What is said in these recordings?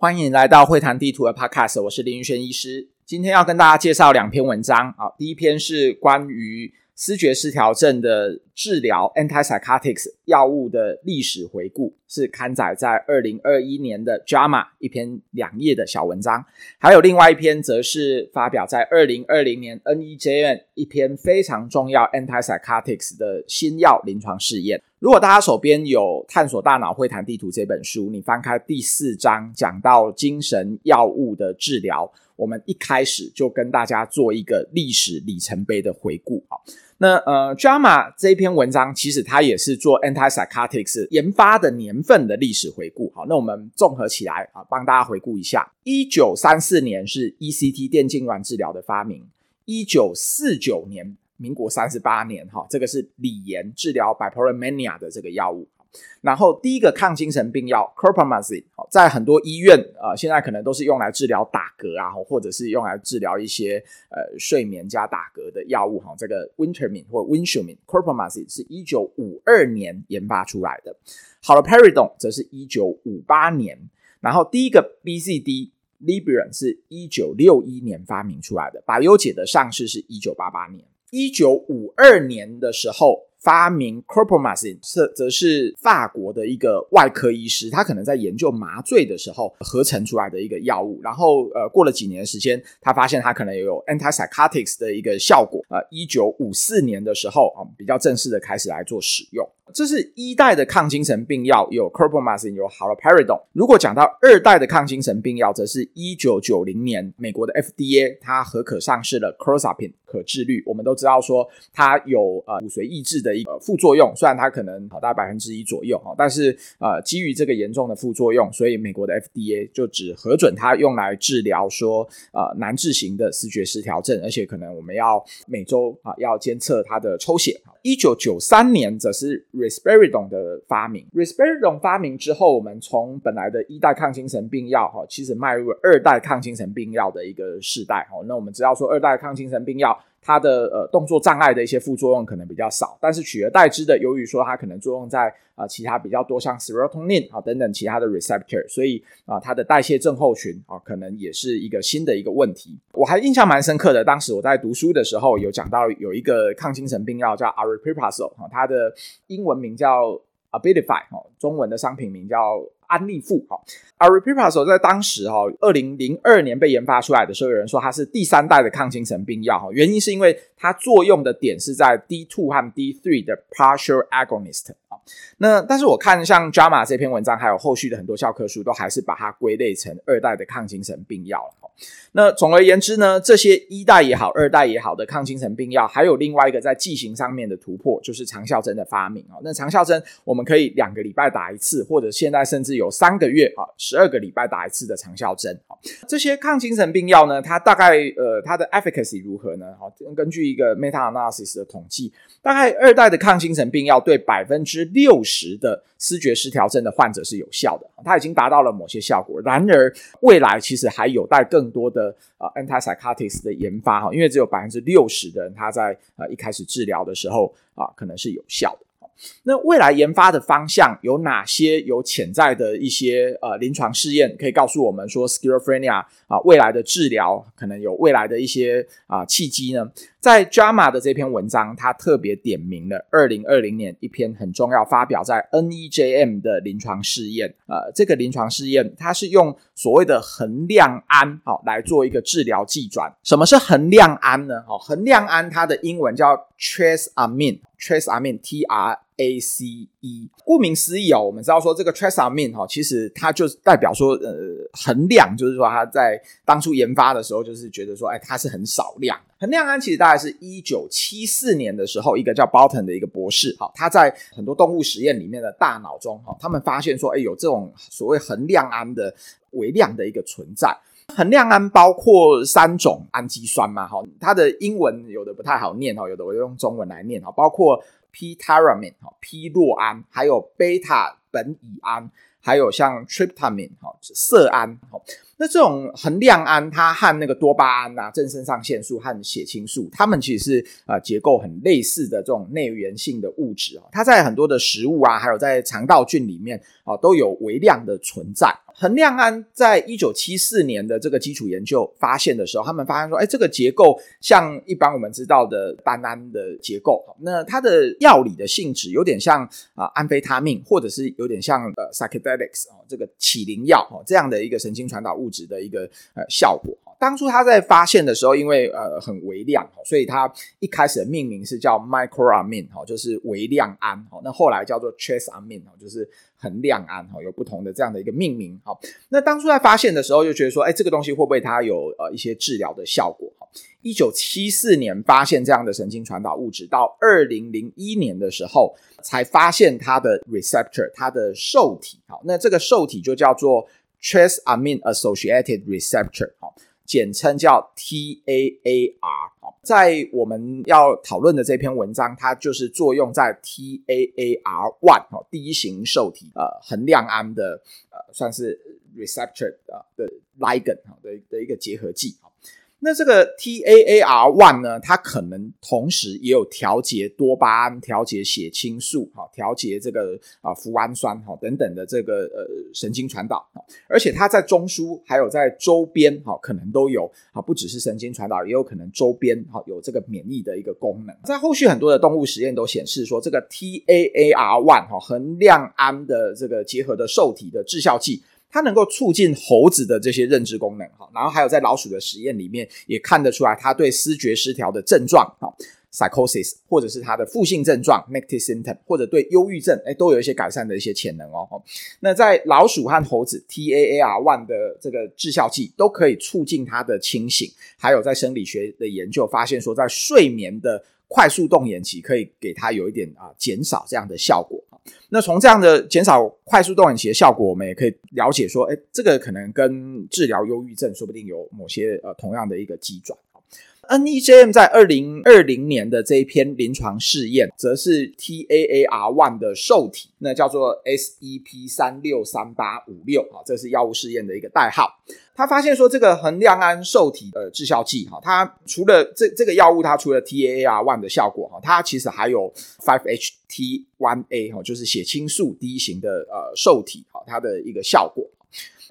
欢迎来到会谈地图的 Podcast，我是林云轩医师。今天要跟大家介绍两篇文章啊，第一篇是关于思觉失调症的治疗 （antipsychotics） 药物的历史回顾，是刊载在二零二一年的 JAMA 一篇两页的小文章。还有另外一篇，则是发表在二零二零年 NEJM 一篇非常重要 antipsychotics 的新药临床试验。如果大家手边有《探索大脑会谈地图》这本书，你翻开第四章，讲到精神药物的治疗，我们一开始就跟大家做一个历史里程碑的回顾。好，那呃，JAMA 这一篇文章其实它也是做 antipsychotics 研发的年份的历史回顾。好，那我们综合起来啊，帮大家回顾一下：一九三四年是 ECT 电痉挛治疗的发明，一九四九年。民国三十八年，哈，这个是锂盐治疗 bipolar mania 的这个药物。然后第一个抗精神病药 chlorpromazine，在很多医院啊、呃，现在可能都是用来治疗打嗝啊，或者是用来治疗一些呃睡眠加打嗝的药物哈。这个 Wintermin 或 Winsumin chlorpromazine 是一九五二年研发出来的，haloperidol 则是一九五八年。然后第一个 BZD Librium 是一九六一年发明出来的，百忧解的上市是一九八八年。一九五二年的时候，发明 chlorpromazine 是则是法国的一个外科医师，他可能在研究麻醉的时候合成出来的一个药物。然后，呃，过了几年时间，他发现他可能也有 antipsychotics 的一个效果。呃，一九五四年的时候，啊、比较正式的开始来做使用。这是一代的抗精神病药，有 chlorpromazine，有 haloperidol。如果讲到二代的抗精神病药，则是一九九零年美国的 FDA 它核可上市了 clozapine 可治愈。我们都知道说它有呃骨髓抑制的一个副作用，虽然它可能好大百分之一左右哈，但是呃基于这个严重的副作用，所以美国的 FDA 就只核准它用来治疗说呃难治型的视觉失调症，而且可能我们要每周啊要监测它的抽血。一九九三年则是 Risperidone 的发明，Risperidone 发明之后，我们从本来的一代抗精神病药哈，其实迈入了二代抗精神病药的一个世代哈。那我们知道说，二代抗精神病药。它的呃动作障碍的一些副作用可能比较少，但是取而代之的，由于说它可能作用在、呃、其他比较多像 serotonin 啊等等其他的 receptor，所以啊、它的代谢症候群啊可能也是一个新的一个问题。我还印象蛮深刻的，当时我在读书的时候有讲到有一个抗精神病药叫 aripiprazole 啊，它的英文名叫 Abilify 哈，中文的商品名叫。安利富哈，Aripiprazole 在当时哈，二零零二年被研发出来的时候，有人说它是第三代的抗精神病药哈，原因是因为它作用的点是在 D two 和 D three 的 partial agonist 啊。那但是我看像 JAMA 这篇文章，还有后续的很多教科书，都还是把它归类成二代的抗精神病药了。那总而言之呢，这些一代也好，二代也好的抗精神病药，还有另外一个在剂型上面的突破，就是长效针的发明啊。那长效针我们可以两个礼拜打一次，或者现在甚至有三个月啊，十二个礼拜打一次的长效针。这些抗精神病药呢，它大概呃它的 efficacy 如何呢？好，根据一个 meta analysis 的统计，大概二代的抗精神病药对百分之六十的思觉失调症的患者是有效的，它已经达到了某些效果。然而未来其实还有待更多的呃 antipsychotics 的研发哈，因为只有百分之六十的人他在呃一开始治疗的时候啊可能是有效的。那未来研发的方向有哪些？有潜在的一些呃临床试验可以告诉我们说，schizophrenia 啊未来的治疗可能有未来的一些啊契机呢？在 JAMA 的这篇文章，它特别点名了二零二零年一篇很重要发表在 NEJM 的临床试验。呃，这个临床试验它是用所谓的恒量胺好来做一个治疗剂转。什么是恒量胺呢？好，恒量胺它的英文叫 trace amine，trace amine，T R A C E，顾名思义哦，我们知道说这个 trazamine 哈，其实它就代表说呃很亮，就是说它在当初研发的时候就是觉得说，哎，它是很少量。恒量胺其实大概是一九七四年的时候，一个叫 Bolton 的一个博士，哈，他在很多动物实验里面的大脑中，哈，他们发现说，哎，有这种所谓恒量胺的微量的一个存在。衡量胺包括三种氨基酸嘛，哈，它的英文有的不太好念，哦，有的我就用中文来念，哈，包括。P-tyramine 哈，P 洛胺，还有贝塔苯乙胺，还有像 tryptamine 哈，色胺哈。那这种恒量胺，它和那个多巴胺啊、正肾上腺素和血清素，它们其实是呃结构很类似的这种内源性的物质啊，它在很多的食物啊，还有在肠道菌里面啊，都有微量的存在。恒量胺在一九七四年的这个基础研究发现的时候，他们发现说，哎，这个结构像一般我们知道的单胺的结构，那它的药理的性质有点像啊安非他命，或者是有点像呃 psychedelics 哦，这个启灵药哦这样的一个神经传导物质的一个呃效果。当初他在发现的时候，因为呃很微量，所以他一开始的命名是叫 microamine 哈，就是微量胺。哈那后来叫做 trace amine 就是。恒亮胺哈，有不同的这样的一个命名哈。那当初在发现的时候，就觉得说，哎，这个东西会不会它有呃一些治疗的效果？哈，一九七四年发现这样的神经传导物质，到二零零一年的时候才发现它的 receptor，它的受体。好，那这个受体就叫做 trace amine associated receptor，好，简称叫 TAAR。在我们要讨论的这篇文章，它就是作用在 TAAR one 哈，第一型受体呃恒量胺的呃算是 receptor 的的 ligand 哈的的一个结合剂。那这个 TAAR one 呢，它可能同时也有调节多巴胺、调节血清素、哈、调节这个啊脯氨酸哈等等的这个呃神经传导，而且它在中枢还有在周边哈可能都有啊，不只是神经传导，也有可能周边哈有这个免疫的一个功能。在后续很多的动物实验都显示说，这个 TAAR one 哈和亮氨的这个结合的受体的致效剂。它能够促进猴子的这些认知功能，哈，然后还有在老鼠的实验里面也看得出来，它对思觉失调的症状，哈，psychosis，或者是它的负性症状，negative symptom，或者对忧郁症，哎，都有一些改善的一些潜能哦。那在老鼠和猴子，T A A R one 的这个致效剂都可以促进它的清醒，还有在生理学的研究发现说，在睡眠的快速动眼期可以给它有一点啊减少这样的效果。那从这样的减少快速动眼期的效果，我们也可以了解说，哎，这个可能跟治疗忧郁症说不定有某些呃同样的一个机转。NEJM 在二零二零年的这一篇临床试验，则是 TAAR1 的受体，那叫做 SEP 三六三八五六啊，这是药物试验的一个代号。他发现说，这个恒量胺受体的致效剂哈，它除了这这个药物，它除了 TAAR1 的效果哈，它其实还有 5-HT1A 哈，就是血清素 D 型的呃受体哈，它的一个效果。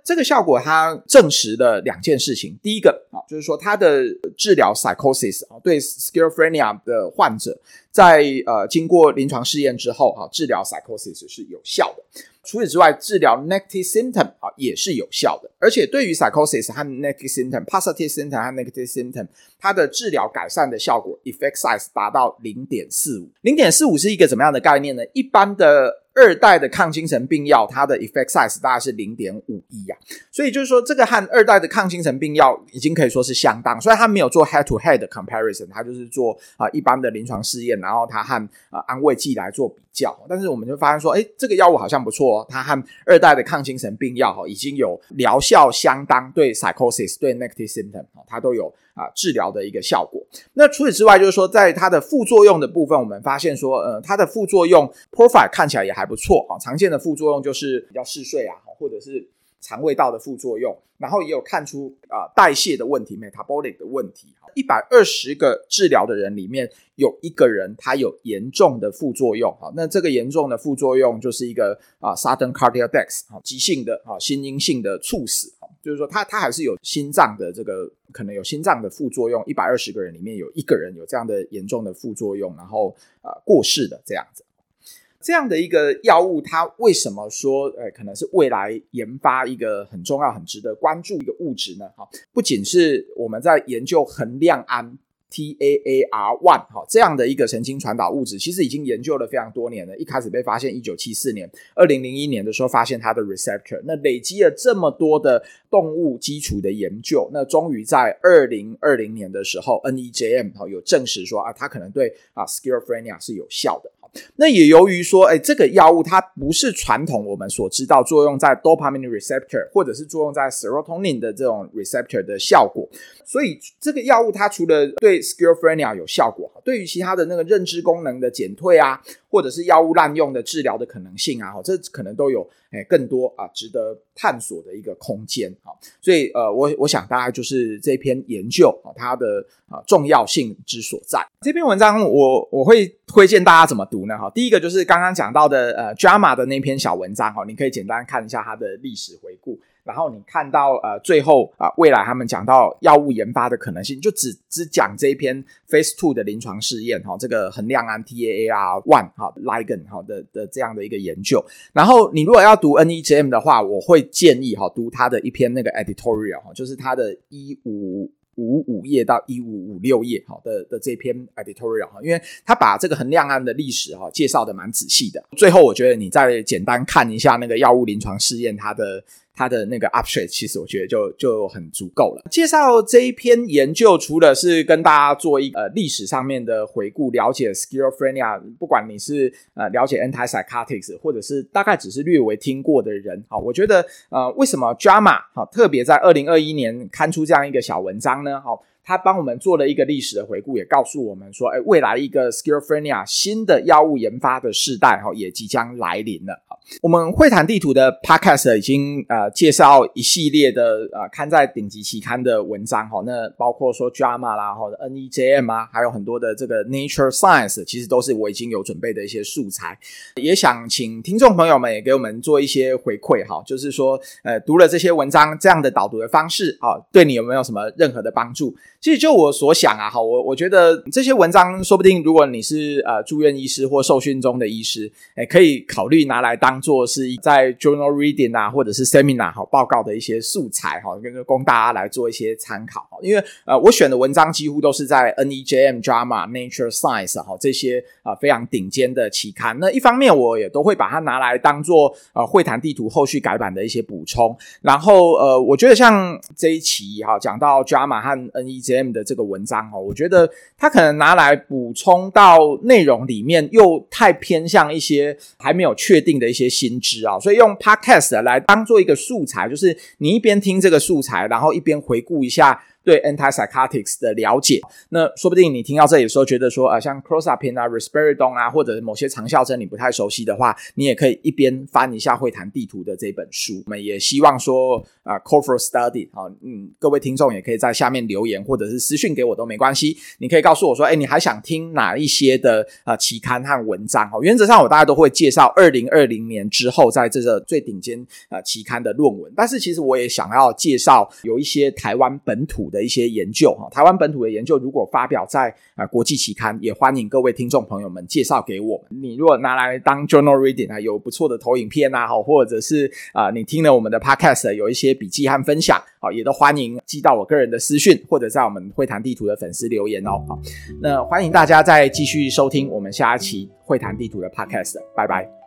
这个效果，它证实了两件事情。第一个啊，就是说它的治疗 psychosis 啊，对 schizophrenia 的患者，在呃经过临床试验之后啊，治疗 psychosis 是有效的。除此之外，治疗 negative symptom 啊也是有效的。而且对于 psychosis 和 negative symptom，positive symptom 和 negative symptom，它的治疗改善的效果 effect size 达到零点四五。零点四五是一个怎么样的概念呢？一般的二代的抗精神病药，它的 effect size 大概是零点五一呀，所以就是说，这个和二代的抗精神病药已经可以说是相当。虽然它没有做 head to head 的 comparison，它就是做啊、一般的临床试验，然后它和啊、安慰剂来做比较。但是我们就发现说，哎，这个药物好像不错哦，它和二代的抗精神病药哈已经有疗效相当，对 psychosis 对 negative symptom 它都有。啊，治疗的一个效果。那除此之外，就是说，在它的副作用的部分，我们发现说，呃，它的副作用 profile 看起来也还不错啊。常见的副作用就是比较嗜睡啊，或者是肠胃道的副作用，然后也有看出啊、代谢的问题，metabolic 的问题。一百二十个治疗的人里面有一个人他有严重的副作用啊，那这个严重的副作用就是一个啊 sudden cardiac death 啊，急性的啊心因性的猝死。就是说，他他还是有心脏的这个可能有心脏的副作用，一百二十个人里面有一个人有这样的严重的副作用，然后呃过世的这样子。这样的一个药物，它为什么说呃可能是未来研发一个很重要、很值得关注一个物质呢？哈，不仅是我们在研究恒量胺。TAAR1 哈，这样的一个神经传导物质，其实已经研究了非常多年了。一开始被发现一九七四年，二零零一年的时候发现它的 receptor，那累积了这么多的动物基础的研究，那终于在二零二零年的时候，NEJM 哈有证实说啊，它可能对啊 schizophrenia 是有效的。那也由于说，哎，这个药物它不是传统我们所知道作用在 dopamine receptor 或者是作用在 serotonin 的这种 receptor 的效果，所以这个药物它除了对 schizophrenia 有效果，对于其他的那个认知功能的减退啊，或者是药物滥用的治疗的可能性啊，这可能都有哎更多啊值得探索的一个空间啊。所以呃，我我想大概就是这篇研究啊，它的啊重要性之所在。这篇文章我我会推荐大家怎么读呢？哈，第一个就是刚刚讲到的呃 JAMA 的那篇小文章哈，你可以简单看一下它的历史回顾。然后你看到呃最后啊、未来他们讲到药物研发的可能性，就只只讲这一篇 Phase Two 的临床试验哈、哦，这个恒亮安 TAAR one 哈 ligand 哈的的这样的一个研究。然后你如果要读 NEJM 的话，我会建议哈、哦、读他的一篇那个 editorial 哈，就是他的一五五五页到一五五六页哈的的这篇 editorial 哈，因为他把这个恒亮安的历史哈介绍的蛮仔细的。最后我觉得你再简单看一下那个药物临床试验它的。它的那个 update，其实我觉得就就很足够了。介绍这一篇研究，除了是跟大家做一呃历史上面的回顾，了解 schizophrenia，不管你是呃了解 antipsychotics，或者是大概只是略微听过的人，好，我觉得呃为什么 JAMA 好特别在二零二一年刊出这样一个小文章呢？好。他帮我们做了一个历史的回顾，也告诉我们说，哎，未来一个 schizophrenia 新的药物研发的世代哈，也即将来临了。我们会谈地图的 podcast 已经呃介绍一系列的呃刊在顶级期刊的文章哈，那包括说 JAMA 啦，或者 NEJM 啊，还有很多的这个 Nature Science，其实都是我已经有准备的一些素材，也想请听众朋友们也给我们做一些回馈哈，就是说呃读了这些文章这样的导读的方式啊，对你有没有什么任何的帮助？其实就我所想啊，哈，我我觉得这些文章说不定，如果你是呃住院医师或受训中的医师，诶，可以考虑拿来当做是在 journal reading 啊，或者是 seminar 哈报告的一些素材哈，跟供大家来做一些参考。因为呃我选的文章几乎都是在 NEJM、JAMA、Nature Science 哈这些啊非常顶尖的期刊。那一方面我也都会把它拿来当做呃会谈地图后续改版的一些补充。然后呃我觉得像这一期哈讲到 JAMA 和 NEJM M 的这个文章哦，我觉得他可能拿来补充到内容里面，又太偏向一些还没有确定的一些新知啊，所以用 Podcast 来当做一个素材，就是你一边听这个素材，然后一边回顾一下。对 antipsychotics 的了解，那说不定你听到这里的时候，觉得说，呃，像 clozapine 啊、risperidone 啊，或者某些长效针你不太熟悉的话，你也可以一边翻一下会谈地图的这本书。我们也希望说，啊、call for study 啊，嗯，各位听众也可以在下面留言，或者是私讯给我都没关系。你可以告诉我说，哎，你还想听哪一些的啊、呃、期刊和文章？哦，原则上我大概都会介绍二零二零年之后在这个最顶尖、呃、期刊的论文，但是其实我也想要介绍有一些台湾本土的。的一些研究哈，台湾本土的研究如果发表在啊国际期刊，也欢迎各位听众朋友们介绍给我们。你如果拿来当 journal reading 啊，有不错的投影片啊，或者是啊你听了我们的 podcast 有一些笔记和分享，好，也都欢迎寄到我个人的私讯，或者在我们会谈地图的粉丝留言哦。好，那欢迎大家再继续收听我们下一期会谈地图的 podcast，拜拜。